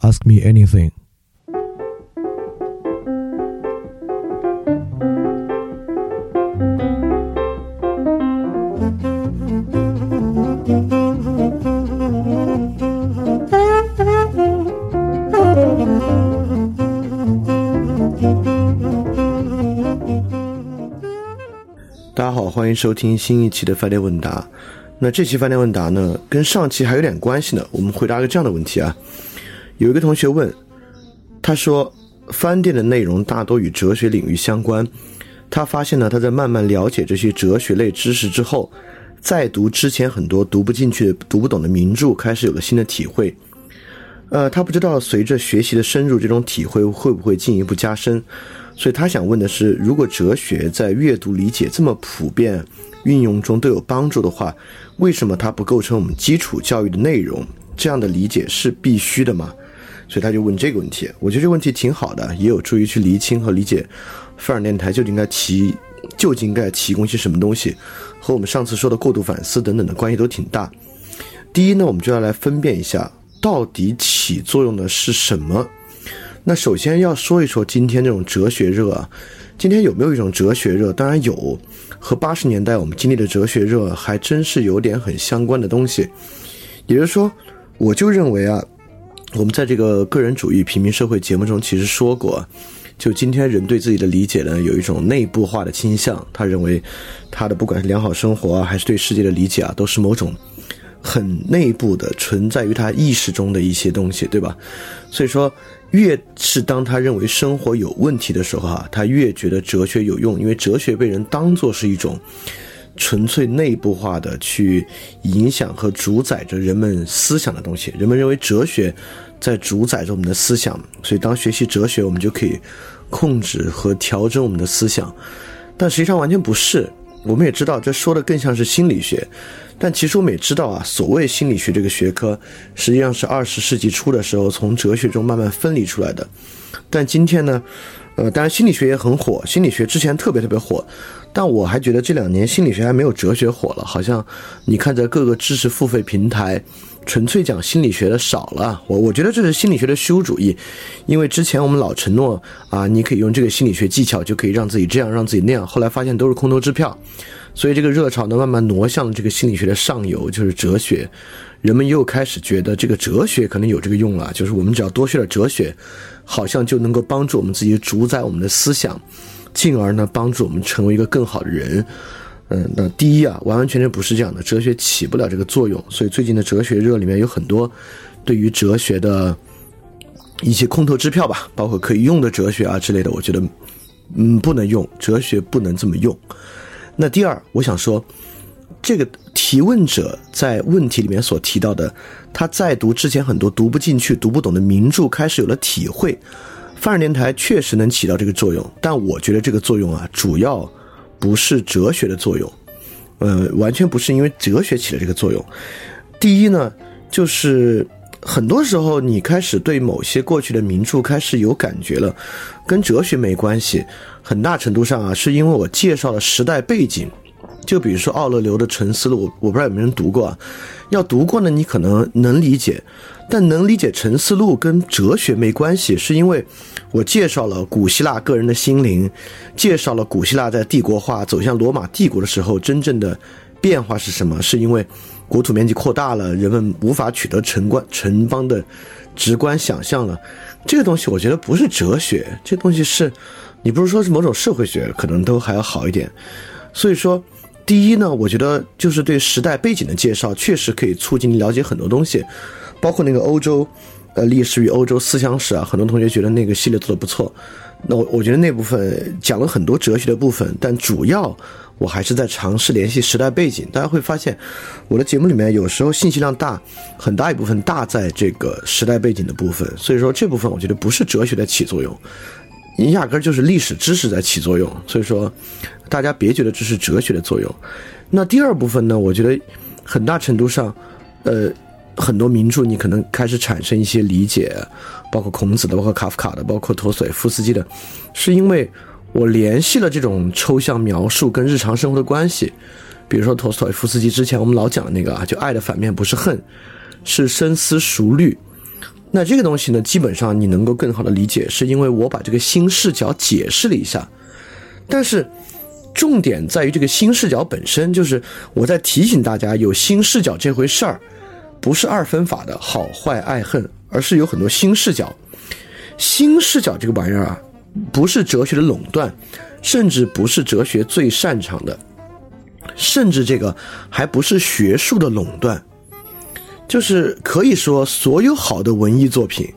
Ask Me Anything. “大家好，欢迎收听新一期的饭店问答。那这期饭店问答呢，跟上期还有点关系呢。我们回答个这样的问题啊：有一个同学问，他说，翻店的内容大多与哲学领域相关。他发现呢，他在慢慢了解这些哲学类知识之后，再读之前很多读不进去、读不懂的名著，开始有了新的体会。呃，他不知道随着学习的深入，这种体会会不会进一步加深。所以他想问的是，如果哲学在阅读理解这么普遍，运用中都有帮助的话，为什么它不构成我们基础教育的内容？这样的理解是必须的吗？所以他就问这个问题。我觉得这个问题挺好的，也有助于去厘清和理解范尔电台究竟应该提究竟应该提供些什么东西，和我们上次说的过度反思等等的关系都挺大。第一呢，我们就要来分辨一下，到底起作用的是什么。那首先要说一说今天这种哲学热啊，今天有没有一种哲学热？当然有，和八十年代我们经历的哲学热还真是有点很相关的东西。也就是说，我就认为啊，我们在这个个人主义平民社会节目中其实说过，就今天人对自己的理解呢，有一种内部化的倾向。他认为，他的不管是良好生活啊，还是对世界的理解啊，都是某种很内部的存在于他意识中的一些东西，对吧？所以说。越是当他认为生活有问题的时候啊，他越觉得哲学有用，因为哲学被人当作是一种纯粹内部化的去影响和主宰着人们思想的东西。人们认为哲学在主宰着我们的思想，所以当学习哲学，我们就可以控制和调整我们的思想。但实际上完全不是。我们也知道，这说的更像是心理学。但其实我们也知道啊，所谓心理学这个学科，实际上是二十世纪初的时候从哲学中慢慢分离出来的。但今天呢，呃，当然心理学也很火，心理学之前特别特别火，但我还觉得这两年心理学还没有哲学火了。好像你看在各个知识付费平台，纯粹讲心理学的少了。我我觉得这是心理学的虚无主义，因为之前我们老承诺啊，你可以用这个心理学技巧就可以让自己这样让自己那样，后来发现都是空头支票。所以这个热潮呢，慢慢挪向了这个心理学的上游，就是哲学。人们又开始觉得这个哲学可能有这个用了，就是我们只要多学点哲学，好像就能够帮助我们自己主宰我们的思想，进而呢帮助我们成为一个更好的人。嗯，那第一啊，完完全全不是这样的，哲学起不了这个作用。所以最近的哲学热里面有很多对于哲学的一些空头支票吧，包括可以用的哲学啊之类的，我觉得嗯不能用，哲学不能这么用。那第二，我想说，这个提问者在问题里面所提到的，他在读之前很多读不进去、读不懂的名著，开始有了体会。范儿电台确实能起到这个作用，但我觉得这个作用啊，主要不是哲学的作用，呃，完全不是因为哲学起了这个作用。第一呢，就是很多时候你开始对某些过去的名著开始有感觉了，跟哲学没关系。很大程度上啊，是因为我介绍了时代背景，就比如说奥勒留的《沉思录》，我我不知道有没有人读过啊。要读过呢，你可能能理解，但能理解《沉思录》跟哲学没关系，是因为我介绍了古希腊个人的心灵，介绍了古希腊在帝国化走向罗马帝国的时候真正的变化是什么？是因为国土面积扩大了，人们无法取得城关城邦的直观想象了。这个东西我觉得不是哲学，这东西是。你不是说是某种社会学，可能都还要好一点。所以说，第一呢，我觉得就是对时代背景的介绍，确实可以促进你了解很多东西，包括那个欧洲，呃，历史与欧洲思想史啊，很多同学觉得那个系列做的不错。那我我觉得那部分讲了很多哲学的部分，但主要我还是在尝试联系时代背景。大家会发现，我的节目里面有时候信息量大，很大一部分大在这个时代背景的部分。所以说这部分我觉得不是哲学的起作用。你压根儿就是历史知识在起作用，所以说，大家别觉得这是哲学的作用。那第二部分呢？我觉得很大程度上，呃，很多名著你可能开始产生一些理解，包括孔子的，包括卡夫卡的，包括陀思妥耶夫斯基的，是因为我联系了这种抽象描述跟日常生活的关系。比如说陀思妥耶夫斯基之前我们老讲的那个啊，就爱的反面不是恨，是深思熟虑。那这个东西呢，基本上你能够更好的理解，是因为我把这个新视角解释了一下。但是重点在于这个新视角本身，就是我在提醒大家，有新视角这回事儿，不是二分法的好坏爱恨，而是有很多新视角。新视角这个玩意儿啊，不是哲学的垄断，甚至不是哲学最擅长的，甚至这个还不是学术的垄断。就是可以说，所有好的文艺作品，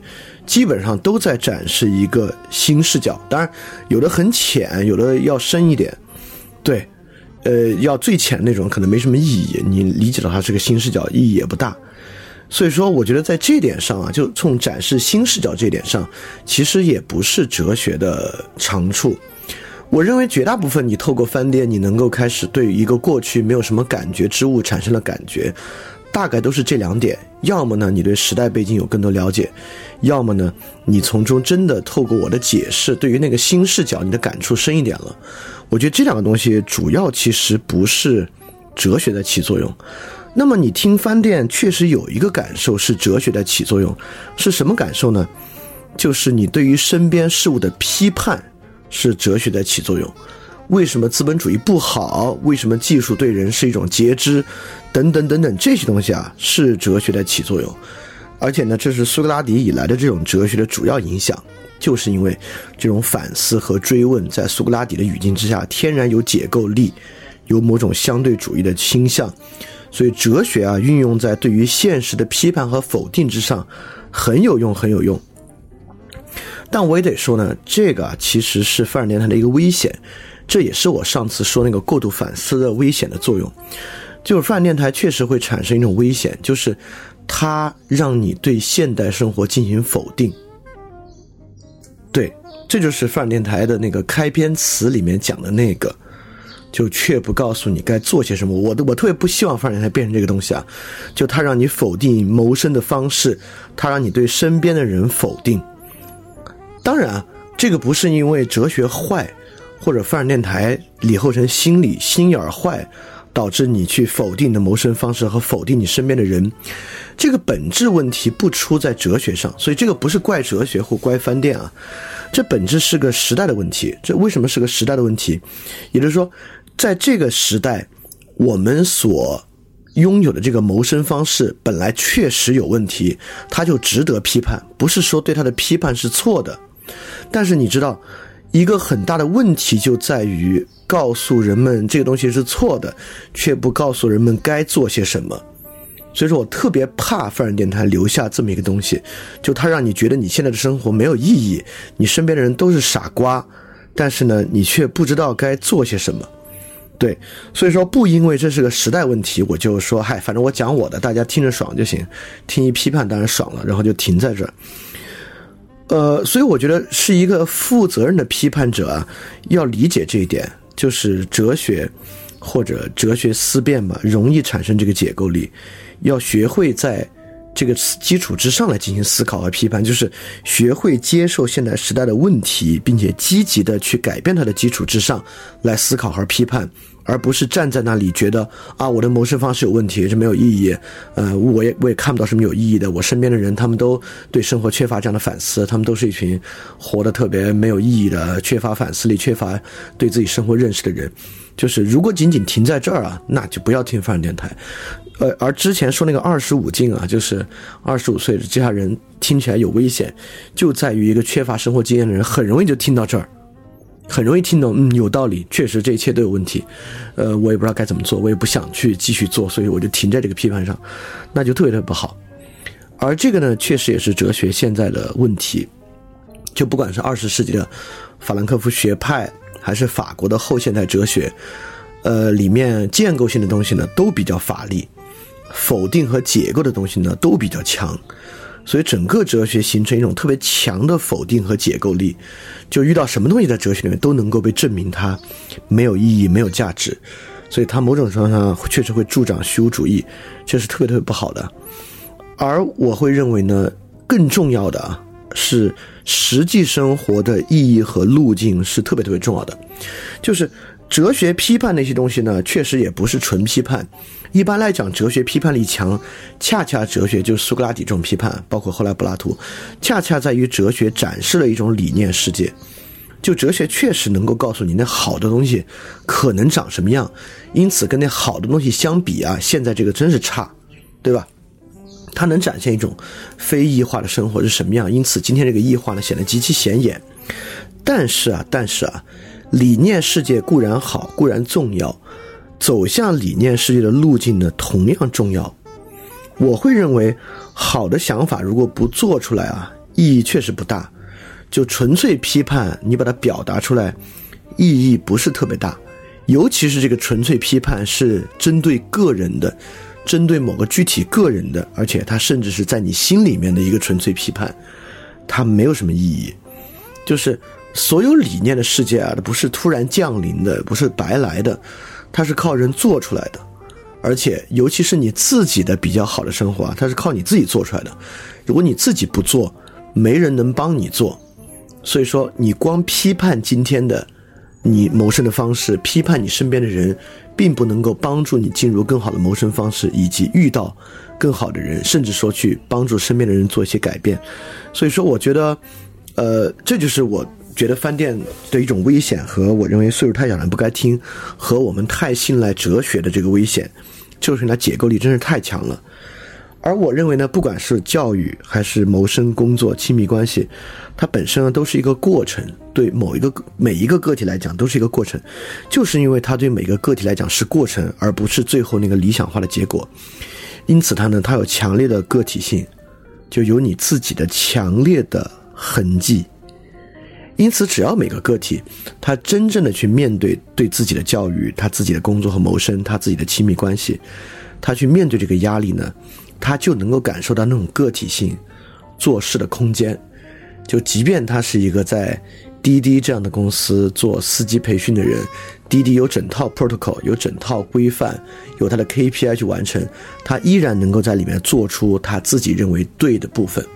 基本上都在展示一个新视角。当然，有的很浅，有的要深一点。对，呃，要最浅那种可能没什么意义，你理解到它是个新视角，意义也不大。所以说，我觉得在这点上啊，就从展示新视角这点上，其实也不是哲学的长处。我认为绝大部分你透过翻店，你能够开始对一个过去没有什么感觉之物产生了感觉。大概都是这两点，要么呢你对时代背景有更多了解，要么呢你从中真的透过我的解释，对于那个新视角你的感触深一点了。我觉得这两个东西主要其实不是哲学在起作用。那么你听翻店确实有一个感受是哲学在起作用，是什么感受呢？就是你对于身边事物的批判是哲学在起作用。为什么资本主义不好？为什么技术对人是一种截肢？等等等等，这些东西啊，是哲学的起作用。而且呢，这是苏格拉底以来的这种哲学的主要影响，就是因为这种反思和追问，在苏格拉底的语境之下，天然有解构力，有某种相对主义的倾向。所以哲学啊，运用在对于现实的批判和否定之上，很有用，很有用。但我也得说呢，这个其实是范尔年他的一个危险。这也是我上次说那个过度反思的危险的作用，就是泛电台确实会产生一种危险，就是它让你对现代生活进行否定。对，这就是泛电台的那个开篇词里面讲的那个，就却不告诉你该做些什么。我的我特别不希望泛电台变成这个东西啊，就它让你否定谋生的方式，它让你对身边的人否定。当然，这个不是因为哲学坏。或者范儿电台李厚成心里心眼坏，导致你去否定你的谋生方式和否定你身边的人，这个本质问题不出在哲学上，所以这个不是怪哲学或怪饭店啊，这本质是个时代的问题。这为什么是个时代的问题？也就是说，在这个时代，我们所拥有的这个谋生方式本来确实有问题，它就值得批判，不是说对它的批判是错的，但是你知道。一个很大的问题就在于告诉人们这个东西是错的，却不告诉人们该做些什么。所以说我特别怕范人电台留下这么一个东西，就它让你觉得你现在的生活没有意义，你身边的人都是傻瓜，但是呢，你却不知道该做些什么。对，所以说不因为这是个时代问题，我就说嗨，反正我讲我的，大家听着爽就行，听一批判当然爽了，然后就停在这儿。呃，所以我觉得是一个负责任的批判者啊，要理解这一点，就是哲学或者哲学思辨嘛，容易产生这个解构力，要学会在这个基础之上来进行思考和批判，就是学会接受现代时代的问题，并且积极的去改变它的基础之上来思考和批判。而不是站在那里觉得啊，我的谋生方式有问题，这没有意义。呃，我也我也看不到什么有意义的。我身边的人，他们都对生活缺乏这样的反思，他们都是一群活得特别没有意义的、缺乏反思力、缺乏对自己生活认识的人。就是如果仅仅停在这儿啊，那就不要听范电台。呃，而之前说那个二十五禁啊，就是二十五岁这下人听起来有危险，就在于一个缺乏生活经验的人很容易就听到这儿。很容易听懂，嗯，有道理，确实这一切都有问题，呃，我也不知道该怎么做，我也不想去继续做，所以我就停在这个批判上，那就特别特别不好。而这个呢，确实也是哲学现在的问题，就不管是二十世纪的法兰克福学派，还是法国的后现代哲学，呃，里面建构性的东西呢都比较乏力，否定和解构的东西呢都比较强。所以整个哲学形成一种特别强的否定和解构力，就遇到什么东西在哲学里面都能够被证明它没有意义、没有价值，所以它某种程度上确实会助长虚无主义，这是特别特别不好的。而我会认为呢，更重要的啊是实际生活的意义和路径是特别特别重要的，就是哲学批判那些东西呢，确实也不是纯批判。一般来讲，哲学批判力强，恰恰哲学就是苏格拉底这种批判，包括后来柏拉图，恰恰在于哲学展示了一种理念世界。就哲学确实能够告诉你，那好的东西可能长什么样，因此跟那好的东西相比啊，现在这个真是差，对吧？它能展现一种非异化的生活是什么样，因此今天这个异化呢显得极其显眼。但是啊，但是啊，理念世界固然好，固然重要。走向理念世界的路径呢，同样重要。我会认为，好的想法如果不做出来啊，意义确实不大。就纯粹批判，你把它表达出来，意义不是特别大。尤其是这个纯粹批判是针对个人的，针对某个具体个人的，而且它甚至是在你心里面的一个纯粹批判，它没有什么意义。就是所有理念的世界啊，它不是突然降临的，不是白来的。它是靠人做出来的，而且尤其是你自己的比较好的生活啊，它是靠你自己做出来的。如果你自己不做，没人能帮你做。所以说，你光批判今天的你谋生的方式，批判你身边的人，并不能够帮助你进入更好的谋生方式，以及遇到更好的人，甚至说去帮助身边的人做一些改变。所以说，我觉得，呃，这就是我。觉得饭店的一种危险，和我认为岁数太小人不该听，和我们太信赖哲学的这个危险，就是它解构力真是太强了。而我认为呢，不管是教育还是谋生、工作、亲密关系，它本身呢都是一个过程，对某一个每一个个体来讲都是一个过程，就是因为它对每个个体来讲是过程，而不是最后那个理想化的结果。因此，它呢，它有强烈的个体性，就有你自己的强烈的痕迹。因此，只要每个个体他真正的去面对对自己的教育、他自己的工作和谋生、他自己的亲密关系，他去面对这个压力呢，他就能够感受到那种个体性做事的空间。就即便他是一个在滴滴这样的公司做司机培训的人，滴滴有整套 protocol，有整套规范，有他的 KPI 去完成，他依然能够在里面做出他自己认为对的部分，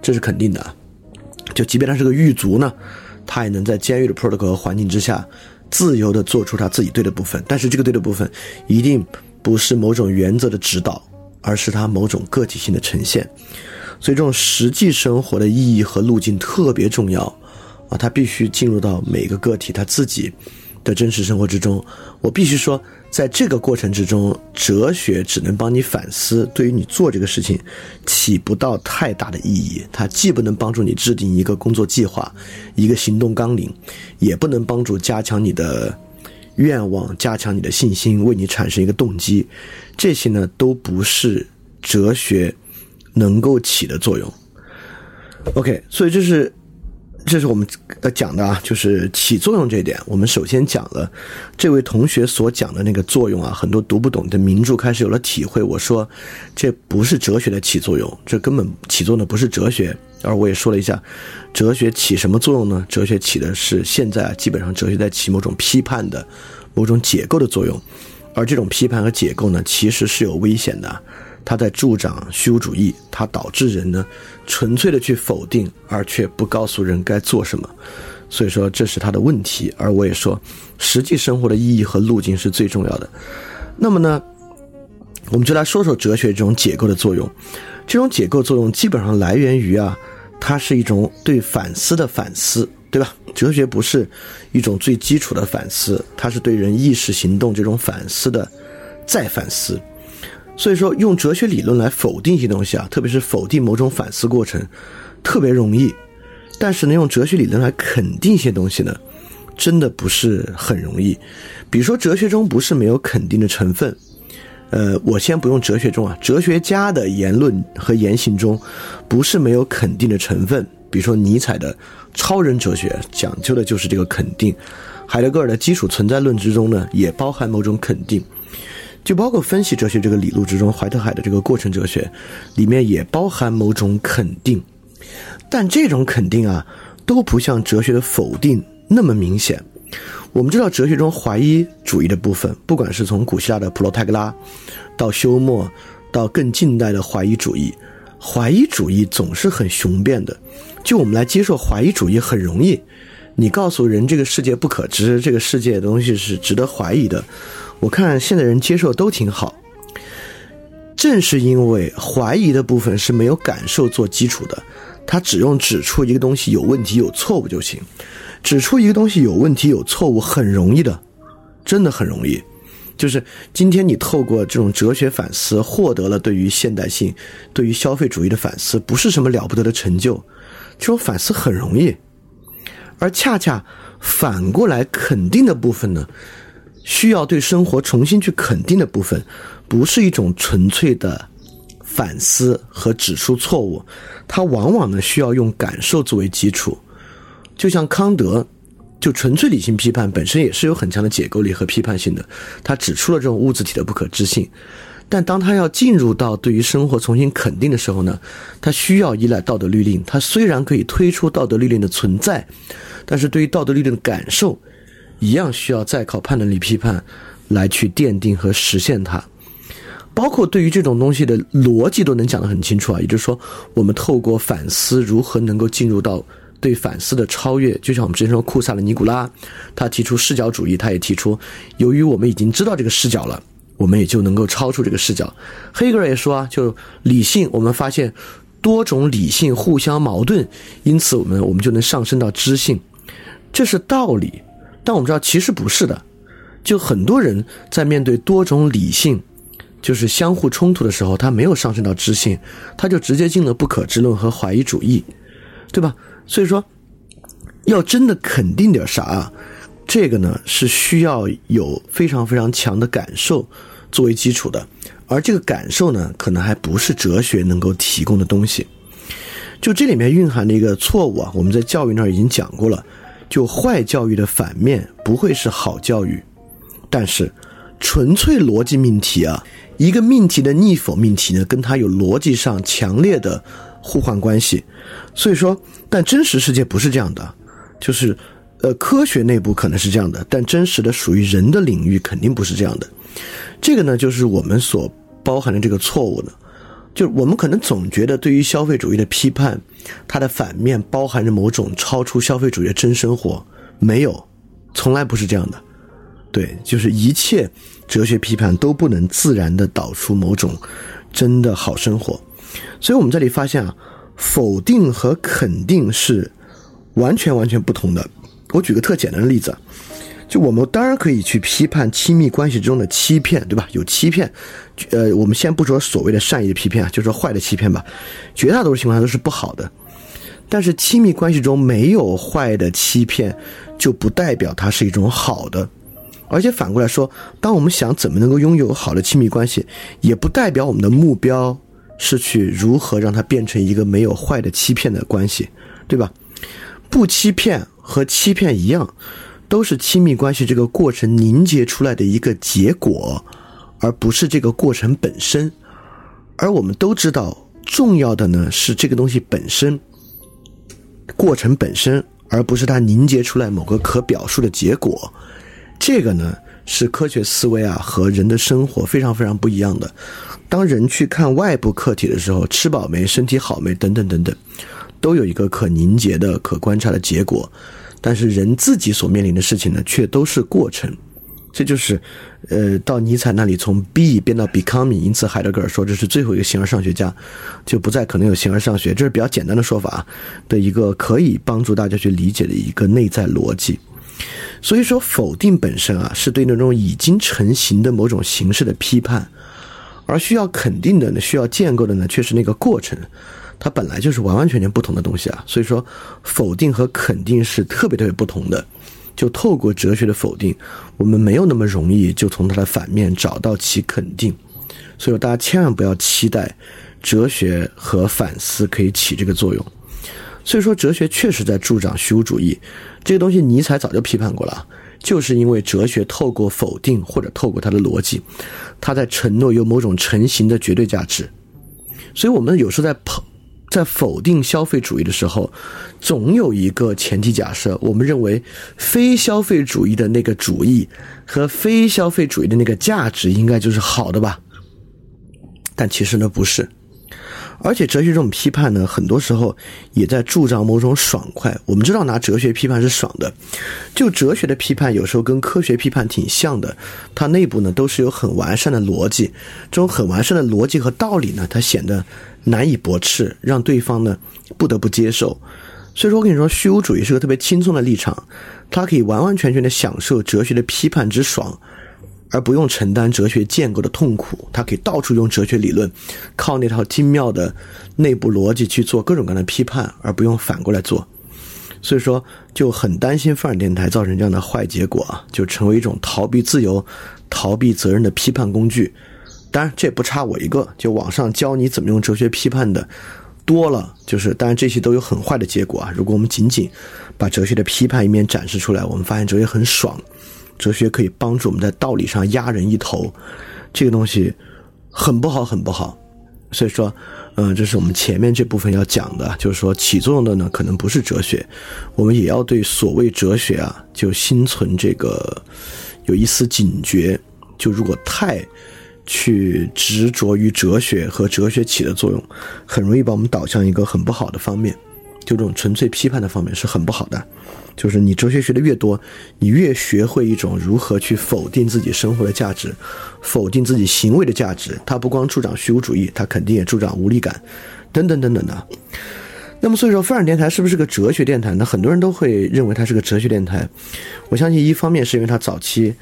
这是肯定的。就即便他是个狱卒呢。他也能在监狱的 protocol 环境之下，自由地做出他自己对的部分。但是这个对的部分，一定不是某种原则的指导，而是他某种个体性的呈现。所以这种实际生活的意义和路径特别重要啊！他必须进入到每个个体他自己的真实生活之中。我必须说。在这个过程之中，哲学只能帮你反思，对于你做这个事情起不到太大的意义。它既不能帮助你制定一个工作计划、一个行动纲领，也不能帮助加强你的愿望、加强你的信心、为你产生一个动机。这些呢，都不是哲学能够起的作用。OK，所以这是。这是我们呃讲的啊，就是起作用这一点。我们首先讲了这位同学所讲的那个作用啊，很多读不懂的名著开始有了体会。我说这不是哲学的起作用，这根本起作用的不是哲学。而我也说了一下，哲学起什么作用呢？哲学起的是现在基本上哲学在起某种批判的、某种解构的作用，而这种批判和解构呢，其实是有危险的。它在助长虚无主义，它导致人呢纯粹的去否定，而却不告诉人该做什么，所以说这是它的问题。而我也说，实际生活的意义和路径是最重要的。那么呢，我们就来说说哲学这种解构的作用。这种解构作用基本上来源于啊，它是一种对反思的反思，对吧？哲学不是一种最基础的反思，它是对人意识行动这种反思的再反思。所以说，用哲学理论来否定一些东西啊，特别是否定某种反思过程，特别容易。但是呢，用哲学理论来肯定一些东西呢，真的不是很容易。比如说，哲学中不是没有肯定的成分。呃，我先不用哲学中啊，哲学家的言论和言行中，不是没有肯定的成分。比如说，尼采的超人哲学讲究的就是这个肯定。海德格尔的基础存在论之中呢，也包含某种肯定。就包括分析哲学这个理路之中，怀特海的这个过程哲学，里面也包含某种肯定，但这种肯定啊，都不像哲学的否定那么明显。我们知道哲学中怀疑主义的部分，不管是从古希腊的普罗泰戈拉，到休谟，到更近代的怀疑主义，怀疑主义总是很雄辩的。就我们来接受怀疑主义很容易，你告诉人这个世界不可知，这个世界的东西是值得怀疑的。我看现在人接受都挺好，正是因为怀疑的部分是没有感受做基础的，他只用指出一个东西有问题、有错误就行。指出一个东西有问题、有错误很容易的，真的很容易。就是今天你透过这种哲学反思，获得了对于现代性、对于消费主义的反思，不是什么了不得的成就。这种反思很容易，而恰恰反过来肯定的部分呢，需要对生活重新去肯定的部分，不是一种纯粹的反思和指出错误，它往往呢需要用感受作为基础。就像康德，就纯粹理性批判本身也是有很强的解构力和批判性的，他指出了这种物质体的不可知性。但当他要进入到对于生活重新肯定的时候呢，他需要依赖道德律令。他虽然可以推出道德律令的存在，但是对于道德律令的感受，一样需要再靠判断力批判来去奠定和实现它。包括对于这种东西的逻辑都能讲得很清楚啊，也就是说，我们透过反思如何能够进入到对反思的超越。就像我们之前说库萨的尼古拉，他提出视角主义，他也提出，由于我们已经知道这个视角了。我们也就能够超出这个视角。黑格尔也说啊，就理性，我们发现多种理性互相矛盾，因此我们我们就能上升到知性，这是道理。但我们知道其实不是的，就很多人在面对多种理性就是相互冲突的时候，他没有上升到知性，他就直接进了不可知论和怀疑主义，对吧？所以说，要真的肯定点啥，这个呢是需要有非常非常强的感受。作为基础的，而这个感受呢，可能还不是哲学能够提供的东西。就这里面蕴含的一个错误啊，我们在教育那儿已经讲过了。就坏教育的反面不会是好教育，但是纯粹逻辑命题啊，一个命题的逆否命题呢，跟它有逻辑上强烈的互换关系。所以说，但真实世界不是这样的，就是呃，科学内部可能是这样的，但真实的属于人的领域肯定不是这样的。这个呢，就是我们所包含的这个错误的，就是我们可能总觉得对于消费主义的批判，它的反面包含着某种超出消费主义的真生活，没有，从来不是这样的。对，就是一切哲学批判都不能自然的导出某种真的好生活。所以我们这里发现啊，否定和肯定是完全完全不同的。我举个特简单的例子。就我们当然可以去批判亲密关系中的欺骗，对吧？有欺骗，呃，我们先不说所谓的善意的欺骗啊，就说坏的欺骗吧。绝大多数情况下都是不好的。但是亲密关系中没有坏的欺骗，就不代表它是一种好的。而且反过来说，当我们想怎么能够拥有好的亲密关系，也不代表我们的目标是去如何让它变成一个没有坏的欺骗的关系，对吧？不欺骗和欺骗一样。都是亲密关系这个过程凝结出来的一个结果，而不是这个过程本身。而我们都知道，重要的呢是这个东西本身，过程本身，而不是它凝结出来某个可表述的结果。这个呢是科学思维啊和人的生活非常非常不一样的。当人去看外部客体的时候，吃饱没，身体好没，等等等等，都有一个可凝结的、可观察的结果。但是人自己所面临的事情呢，却都是过程，这就是，呃，到尼采那里从 be 变到 becoming，因此海德格尔说这是最后一个形而上学家，就不再可能有形而上学，这是比较简单的说法的一个可以帮助大家去理解的一个内在逻辑。所以说，否定本身啊，是对那种已经成型的某种形式的批判，而需要肯定的呢，需要建构的呢，却是那个过程。它本来就是完完全全不同的东西啊，所以说否定和肯定是特别特别不同的。就透过哲学的否定，我们没有那么容易就从它的反面找到其肯定。所以大家千万不要期待哲学和反思可以起这个作用。所以说哲学确实在助长虚无主义，这个东西尼采早就批判过了，就是因为哲学透过否定或者透过它的逻辑，它在承诺有某种成型的绝对价值。所以我们有时候在捧。在否定消费主义的时候，总有一个前提假设，我们认为非消费主义的那个主义和非消费主义的那个价值应该就是好的吧？但其实呢不是，而且哲学这种批判呢，很多时候也在助长某种爽快。我们知道拿哲学批判是爽的，就哲学的批判有时候跟科学批判挺像的，它内部呢都是有很完善的逻辑，这种很完善的逻辑和道理呢，它显得难以驳斥，让对方呢不得不接受。所以说我跟你说，虚无主义是个特别轻松的立场，它可以完完全全的享受哲学的批判之爽。而不用承担哲学建构的痛苦，他可以到处用哲学理论，靠那套精妙的内部逻辑去做各种各样的批判，而不用反过来做。所以说，就很担心范尔电台造成这样的坏结果啊，就成为一种逃避自由、逃避责任的批判工具。当然，这也不差我一个，就网上教你怎么用哲学批判的多了。就是，当然这些都有很坏的结果啊。如果我们仅仅把哲学的批判一面展示出来，我们发现哲学很爽。哲学可以帮助我们在道理上压人一头，这个东西很不好，很不好。所以说，嗯，这是我们前面这部分要讲的，就是说起作用的呢，可能不是哲学，我们也要对所谓哲学啊，就心存这个有一丝警觉。就如果太去执着于哲学和哲学起的作用，很容易把我们导向一个很不好的方面，就这种纯粹批判的方面是很不好的。就是你哲学学的越多，你越学会一种如何去否定自己生活的价值，否定自己行为的价值。它不光助长虚无主义，它肯定也助长无力感，等等等等的。那么，所以说，范尔电台是不是个哲学电台呢？很多人都会认为它是个哲学电台。我相信，一方面是因为它早期，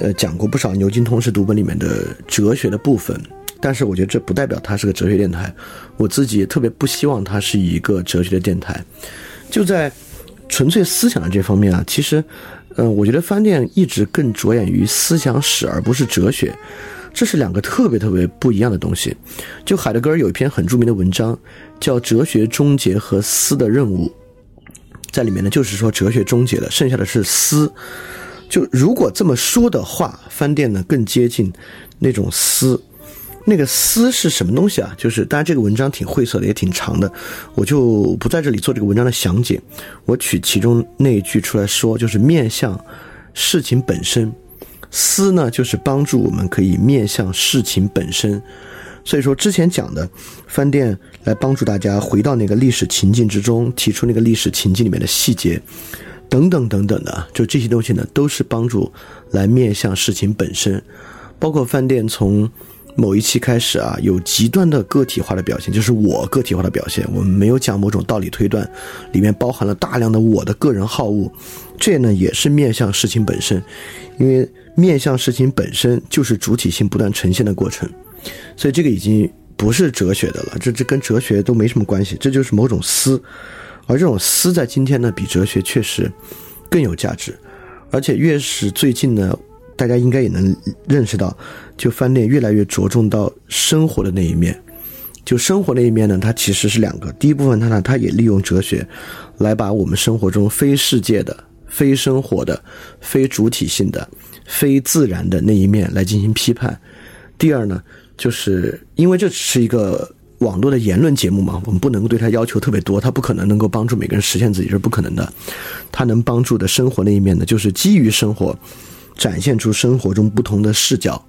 呃，讲过不少牛津通识读本里面的哲学的部分，但是我觉得这不代表它是个哲学电台。我自己也特别不希望它是一个哲学的电台。就在。纯粹思想的这方面啊，其实，嗯，我觉得饭店一直更着眼于思想史，而不是哲学，这是两个特别特别不一样的东西。就海德格尔有一篇很著名的文章，叫《哲学终结和思的任务》，在里面呢，就是说哲学终结了，剩下的是思。就如果这么说的话，饭店呢更接近那种思。那个思是什么东西啊？就是当然这个文章挺晦涩的，也挺长的，我就不在这里做这个文章的详解。我取其中那一句出来说，就是面向事情本身。思呢，就是帮助我们可以面向事情本身。所以说之前讲的饭店来帮助大家回到那个历史情境之中，提出那个历史情境里面的细节，等等等等的，就这些东西呢，都是帮助来面向事情本身，包括饭店从。某一期开始啊，有极端的个体化的表现，就是我个体化的表现。我们没有讲某种道理推断，里面包含了大量的我的个人好恶，这呢也是面向事情本身，因为面向事情本身就是主体性不断呈现的过程，所以这个已经不是哲学的了，这这跟哲学都没什么关系，这就是某种思，而这种思在今天呢，比哲学确实更有价值，而且越是最近呢。大家应该也能认识到，就饭店越来越着重到生活的那一面。就生活那一面呢，它其实是两个。第一部分，它呢，它也利用哲学，来把我们生活中非世界的、非生活的、非主体性的、非自然的那一面来进行批判。第二呢，就是因为这只是一个网络的言论节目嘛，我们不能够对它要求特别多，它不可能能够帮助每个人实现自己，这是不可能的。它能帮助的生活那一面呢，就是基于生活。展现出生活中不同的视角，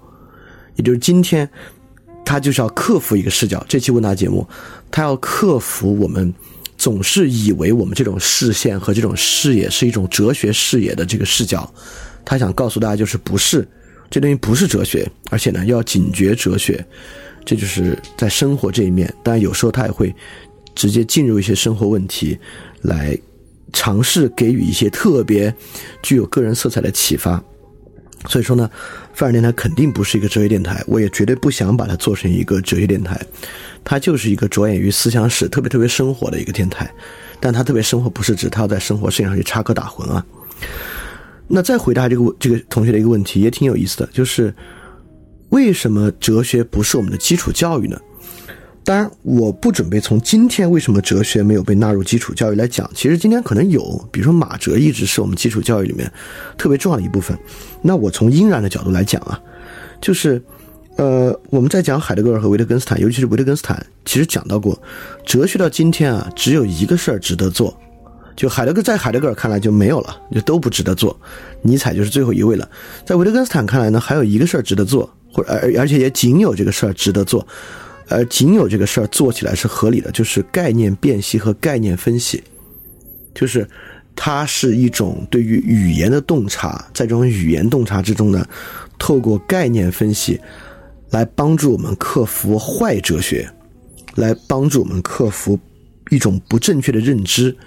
也就是今天，他就是要克服一个视角。这期问答节目，他要克服我们总是以为我们这种视线和这种视野是一种哲学视野的这个视角。他想告诉大家，就是不是这东西不是哲学，而且呢要警觉哲学。这就是在生活这一面，当然有时候他也会直接进入一些生活问题，来尝试给予一些特别具有个人色彩的启发。所以说呢，范儿电台肯定不是一个哲学电台，我也绝对不想把它做成一个哲学电台，它就是一个着眼于思想史、特别特别生活的一个电台。但它特别生活，不是指它要在生活事情上去插科打诨啊。那再回答这个这个同学的一个问题，也挺有意思的，就是为什么哲学不是我们的基础教育呢？当然，我不准备从今天为什么哲学没有被纳入基础教育来讲。其实今天可能有，比如说马哲一直是我们基础教育里面特别重要的一部分。那我从应然的角度来讲啊，就是，呃，我们在讲海德格尔和维特根斯坦，尤其是维特根斯坦，其实讲到过，哲学到今天啊，只有一个事儿值得做，就海德格在海德格尔看来就没有了，就都不值得做。尼采就是最后一位了。在维特根斯坦看来呢，还有一个事儿值得做，或者而而且也仅有这个事儿值得做。而仅有这个事儿做起来是合理的，就是概念辨析和概念分析，就是它是一种对于语言的洞察，在这种语言洞察之中呢，透过概念分析来帮助我们克服坏哲学，来帮助我们克服一种不正确的认知。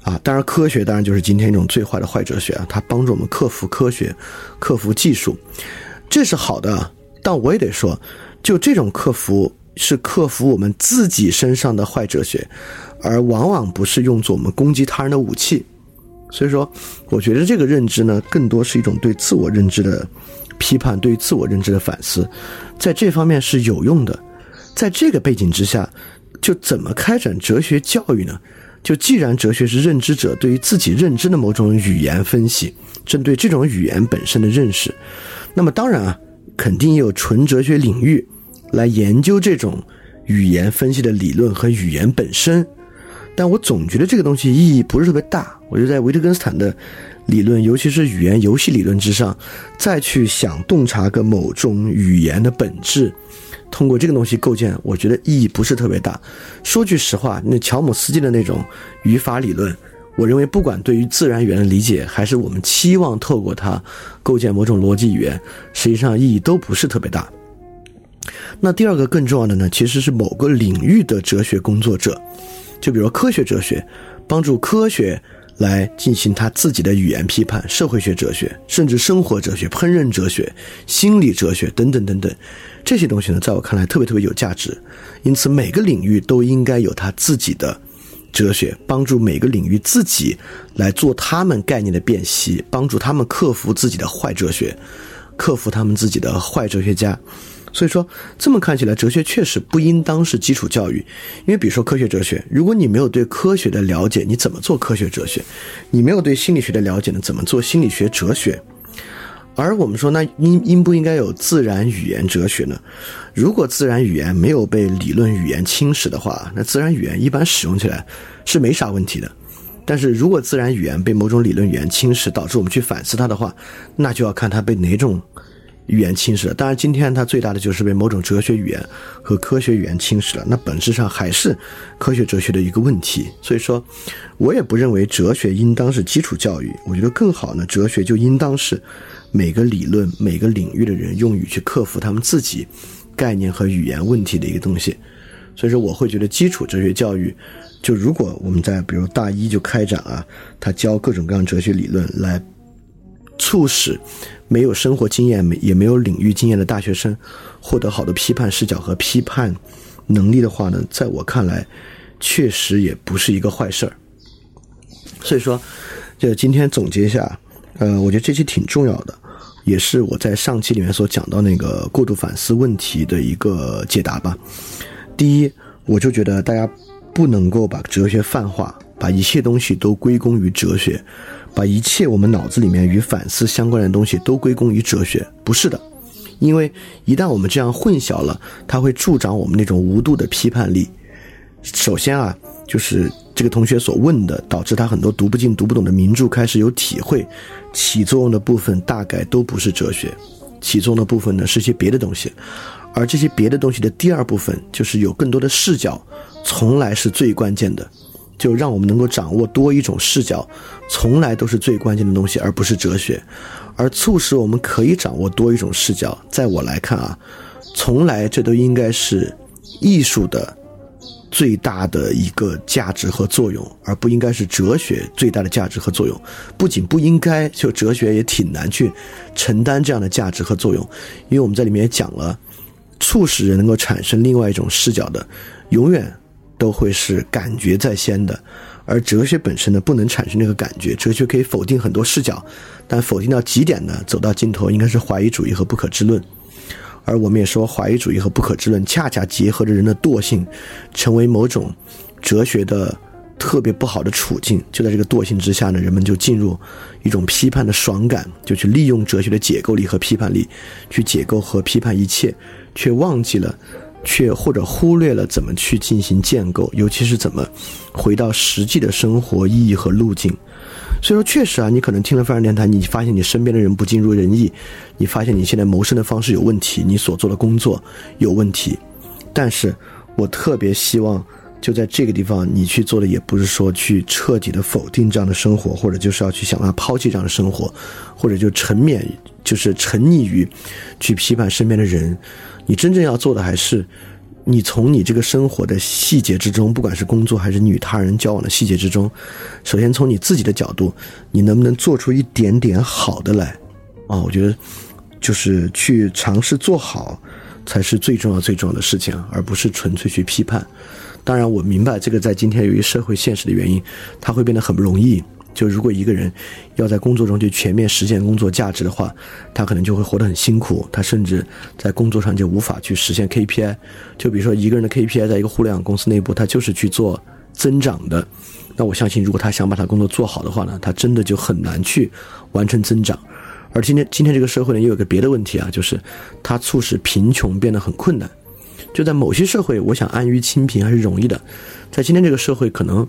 啊，当然，科学当然就是今天一种最坏的坏哲学啊！它帮助我们克服科学，克服技术，这是好的。但我也得说，就这种克服是克服我们自己身上的坏哲学，而往往不是用作我们攻击他人的武器。所以说，我觉得这个认知呢，更多是一种对自我认知的批判，对于自我认知的反思，在这方面是有用的。在这个背景之下，就怎么开展哲学教育呢？就既然哲学是认知者对于自己认知的某种语言分析，针对这种语言本身的认识，那么当然啊，肯定也有纯哲学领域来研究这种语言分析的理论和语言本身。但我总觉得这个东西意义不是特别大。我就在维特根斯坦的理论，尤其是语言游戏理论之上，再去想洞察个某种语言的本质。通过这个东西构建，我觉得意义不是特别大。说句实话，那乔姆斯基的那种语法理论，我认为不管对于自然语言的理解，还是我们期望透过它构建某种逻辑语言，实际上意义都不是特别大。那第二个更重要的呢，其实是某个领域的哲学工作者，就比如科学哲学，帮助科学。来进行他自己的语言批判、社会学哲学，甚至生活哲学、烹饪哲学、心理哲学等等等等，这些东西呢，在我看来特别特别有价值。因此，每个领域都应该有他自己的哲学，帮助每个领域自己来做他们概念的辨析，帮助他们克服自己的坏哲学，克服他们自己的坏哲学家。所以说，这么看起来，哲学确实不应当是基础教育，因为比如说科学哲学，如果你没有对科学的了解，你怎么做科学哲学？你没有对心理学的了解呢，怎么做心理学哲学？而我们说，那应应不应该有自然语言哲学呢？如果自然语言没有被理论语言侵蚀的话，那自然语言一般使用起来是没啥问题的。但是如果自然语言被某种理论语言侵蚀，导致我们去反思它的话，那就要看它被哪种。语言侵蚀了，当然，今天它最大的就是被某种哲学语言和科学语言侵蚀了。那本质上还是科学哲学的一个问题。所以说，我也不认为哲学应当是基础教育。我觉得更好呢，哲学就应当是每个理论、每个领域的人用于去克服他们自己概念和语言问题的一个东西。所以说，我会觉得基础哲学教育，就如果我们在比如大一就开展啊，他教各种各样哲学理论来。促使没有生活经验、没也没有领域经验的大学生获得好的批判视角和批判能力的话呢，在我看来，确实也不是一个坏事儿。所以说，就今天总结一下，呃，我觉得这期挺重要的，也是我在上期里面所讲到那个过度反思问题的一个解答吧。第一，我就觉得大家不能够把哲学泛化，把一切东西都归功于哲学。把一切我们脑子里面与反思相关的东西都归功于哲学，不是的，因为一旦我们这样混淆了，它会助长我们那种无度的批判力。首先啊，就是这个同学所问的，导致他很多读不进、读不懂的名著开始有体会，起作用的部分大概都不是哲学，起作用的部分呢是些别的东西，而这些别的东西的第二部分就是有更多的视角，从来是最关键的。就让我们能够掌握多一种视角，从来都是最关键的东西，而不是哲学。而促使我们可以掌握多一种视角，在我来看啊，从来这都应该是艺术的最大的一个价值和作用，而不应该是哲学最大的价值和作用。不仅不应该，就哲学也挺难去承担这样的价值和作用，因为我们在里面也讲了，促使人能够产生另外一种视角的，永远。都会是感觉在先的，而哲学本身呢，不能产生那个感觉。哲学可以否定很多视角，但否定到极点呢，走到尽头应该是怀疑主义和不可知论。而我们也说，怀疑主义和不可知论恰恰结合着人的惰性，成为某种哲学的特别不好的处境。就在这个惰性之下呢，人们就进入一种批判的爽感，就去利用哲学的解构力和批判力，去解构和批判一切，却忘记了。却或者忽略了怎么去进行建构，尤其是怎么回到实际的生活意义和路径。所以说，确实啊，你可能听了范儿电台，你发现你身边的人不尽如人意，你发现你现在谋生的方式有问题，你所做的工作有问题。但是我特别希望。就在这个地方，你去做的也不是说去彻底的否定这样的生活，或者就是要去想办法抛弃这样的生活，或者就沉湎，就是沉溺于去批判身边的人。你真正要做的还是，你从你这个生活的细节之中，不管是工作还是与他人交往的细节之中，首先从你自己的角度，你能不能做出一点点好的来？啊，我觉得就是去尝试做好，才是最重要最重要的事情，而不是纯粹去批判。当然，我明白这个在今天由于社会现实的原因，它会变得很不容易。就如果一个人要在工作中去全面实现工作价值的话，他可能就会活得很辛苦。他甚至在工作上就无法去实现 KPI。就比如说一个人的 KPI，在一个互联网公司内部，他就是去做增长的。那我相信，如果他想把他工作做好的话呢，他真的就很难去完成增长。而今天今天这个社会呢，又有个别的问题啊，就是它促使贫穷变得很困难。就在某些社会，我想安于清贫还是容易的。在今天这个社会，可能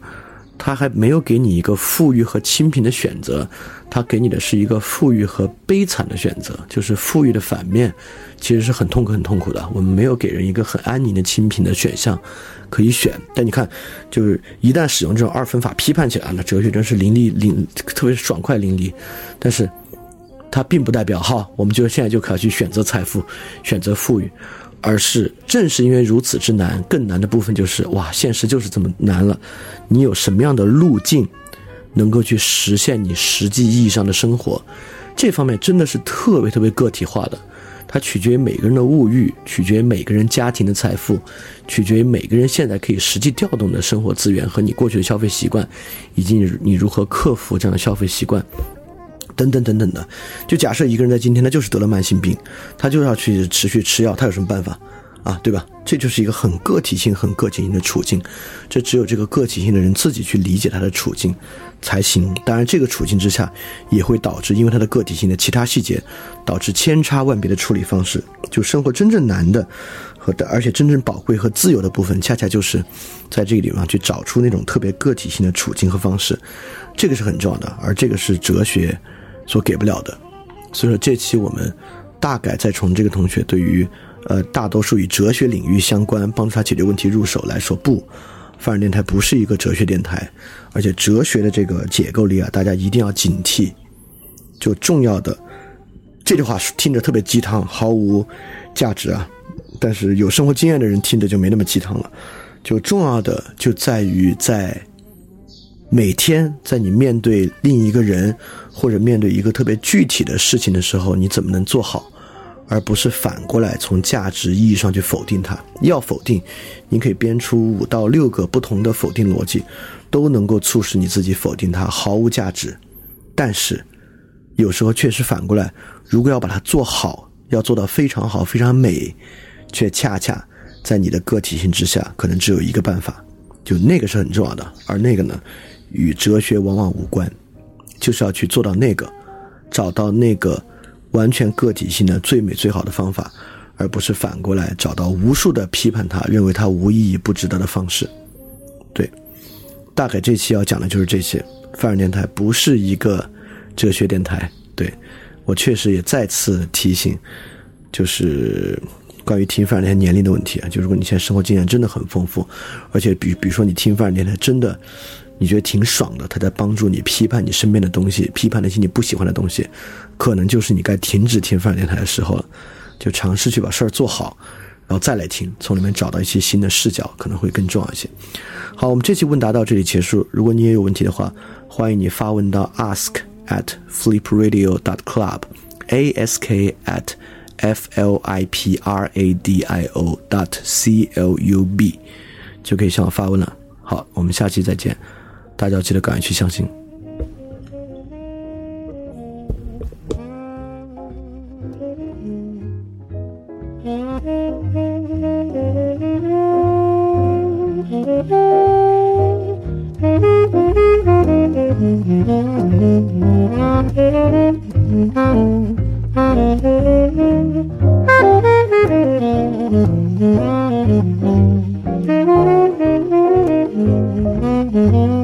他还没有给你一个富裕和清贫的选择，他给你的是一个富裕和悲惨的选择。就是富裕的反面，其实是很痛苦、很痛苦的。我们没有给人一个很安宁的清贫的选项可以选。但你看，就是一旦使用这种二分法批判起来，那哲学真是淋漓淋，特别是爽快淋漓。但是，它并不代表哈，我们就现在就可以去选择财富，选择富裕。而是正是因为如此之难，更难的部分就是哇，现实就是这么难了。你有什么样的路径，能够去实现你实际意义上的生活？这方面真的是特别特别个体化的，它取决于每个人的物欲，取决于每个人家庭的财富，取决于每个人现在可以实际调动的生活资源和你过去的消费习惯，以及你如何克服这样的消费习惯。等等等等的，就假设一个人在今天他就是得了慢性病，他就要去持续吃药，他有什么办法啊？对吧？这就是一个很个体性、很个体性的处境，这只有这个个体性的人自己去理解他的处境才行。当然，这个处境之下也会导致，因为他的个体性的其他细节，导致千差万别的处理方式。就生活真正难的和的，而且真正宝贵和自由的部分，恰恰就是在这个地方去找出那种特别个体性的处境和方式，这个是很重要的。而这个是哲学。所给不了的，所以说这期我们大概再从这个同学对于呃大多数与哲学领域相关帮助他解决问题入手来说，不，范儿电台不是一个哲学电台，而且哲学的这个解构力啊，大家一定要警惕。就重要的这句话听着特别鸡汤，毫无价值啊，但是有生活经验的人听着就没那么鸡汤了。就重要的就在于在。每天在你面对另一个人，或者面对一个特别具体的事情的时候，你怎么能做好，而不是反过来从价值意义上去否定它？要否定，你可以编出五到六个不同的否定逻辑，都能够促使你自己否定它毫无价值。但是，有时候确实反过来，如果要把它做好，要做到非常好、非常美，却恰恰在你的个体性之下，可能只有一个办法，就那个是很重要的，而那个呢？与哲学往往无关，就是要去做到那个，找到那个完全个体性的最美最好的方法，而不是反过来找到无数的批判他、认为他无意义、不值得的方式。对，大概这期要讲的就是这些。范儿电台不是一个哲学电台，对我确实也再次提醒，就是关于听范儿电台年龄的问题啊。就如果你现在生活经验真的很丰富，而且比比如说你听范儿电台真的。你觉得挺爽的，他在帮助你批判你身边的东西，批判那些你不喜欢的东西，可能就是你该停止听范电台的时候了。就尝试去把事儿做好，然后再来听，从里面找到一些新的视角，可能会更重要一些。好，我们这期问答到这里结束。如果你也有问题的话，欢迎你发问到 ask at flipradio dot club，ask at f l i p r a d i o dot c l u b，就可以向我发问了。好，我们下期再见。大家记得敢于去相信。